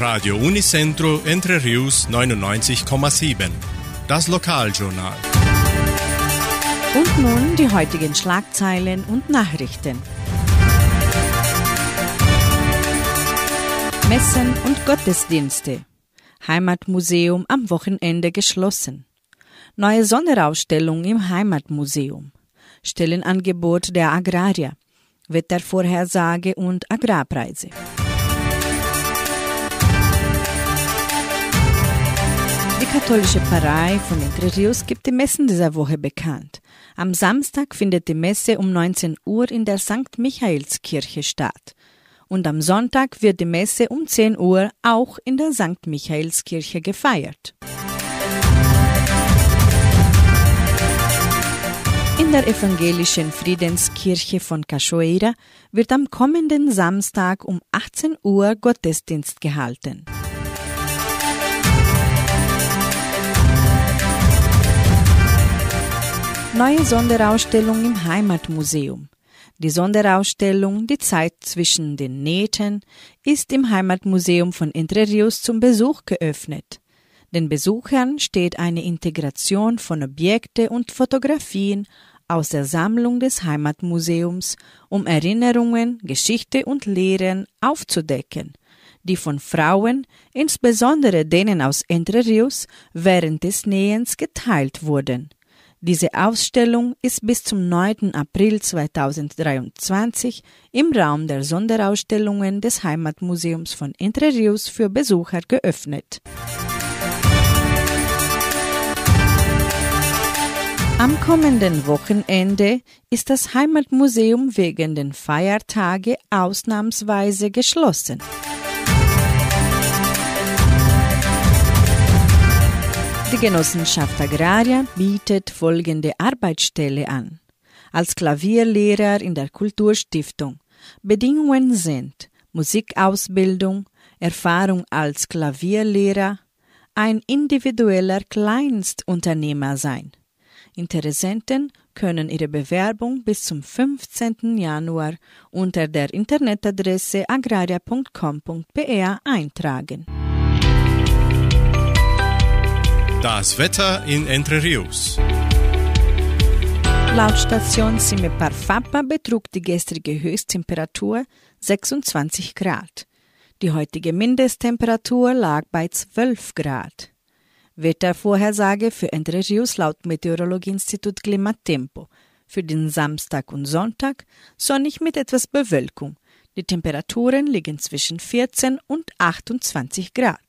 Radio Unicentro Entre Rius 99,7. Das Lokaljournal. Und nun die heutigen Schlagzeilen und Nachrichten. Messen und Gottesdienste. Heimatmuseum am Wochenende geschlossen. Neue Sonderausstellung im Heimatmuseum. Stellenangebot der Agrarier. Wettervorhersage und Agrarpreise. Katholische Pfarrei von Entre Rios gibt die Messen dieser Woche bekannt. Am Samstag findet die Messe um 19 Uhr in der St. Michaelskirche statt. Und am Sonntag wird die Messe um 10 Uhr auch in der St. Michaelskirche gefeiert. In der evangelischen Friedenskirche von Cachoeira wird am kommenden Samstag um 18 Uhr Gottesdienst gehalten. Neue Sonderausstellung im Heimatmuseum. Die Sonderausstellung Die Zeit zwischen den Nähten ist im Heimatmuseum von Entre Rios zum Besuch geöffnet. Den Besuchern steht eine Integration von Objekte und Fotografien aus der Sammlung des Heimatmuseums, um Erinnerungen, Geschichte und Lehren aufzudecken, die von Frauen, insbesondere denen aus Entre Rios, während des Nähens geteilt wurden. Diese Ausstellung ist bis zum 9. April 2023 im Raum der Sonderausstellungen des Heimatmuseums von Entre Rios für Besucher geöffnet. Am kommenden Wochenende ist das Heimatmuseum wegen den Feiertage ausnahmsweise geschlossen. Die Genossenschaft Agraria bietet folgende Arbeitsstelle an. Als Klavierlehrer in der Kulturstiftung. Bedingungen sind Musikausbildung, Erfahrung als Klavierlehrer, ein individueller Kleinstunternehmer sein. Interessenten können ihre Bewerbung bis zum 15. Januar unter der Internetadresse agraria.com.br eintragen. Das Wetter in Entre Rios. Laut Station Simepar Fapa betrug die gestrige Höchsttemperatur 26 Grad. Die heutige Mindesttemperatur lag bei 12 Grad. Wettervorhersage für Entre Rios laut Meteorologieinstitut Klimatempo. Für den Samstag und Sonntag sonnig mit etwas Bewölkung. Die Temperaturen liegen zwischen 14 und 28 Grad.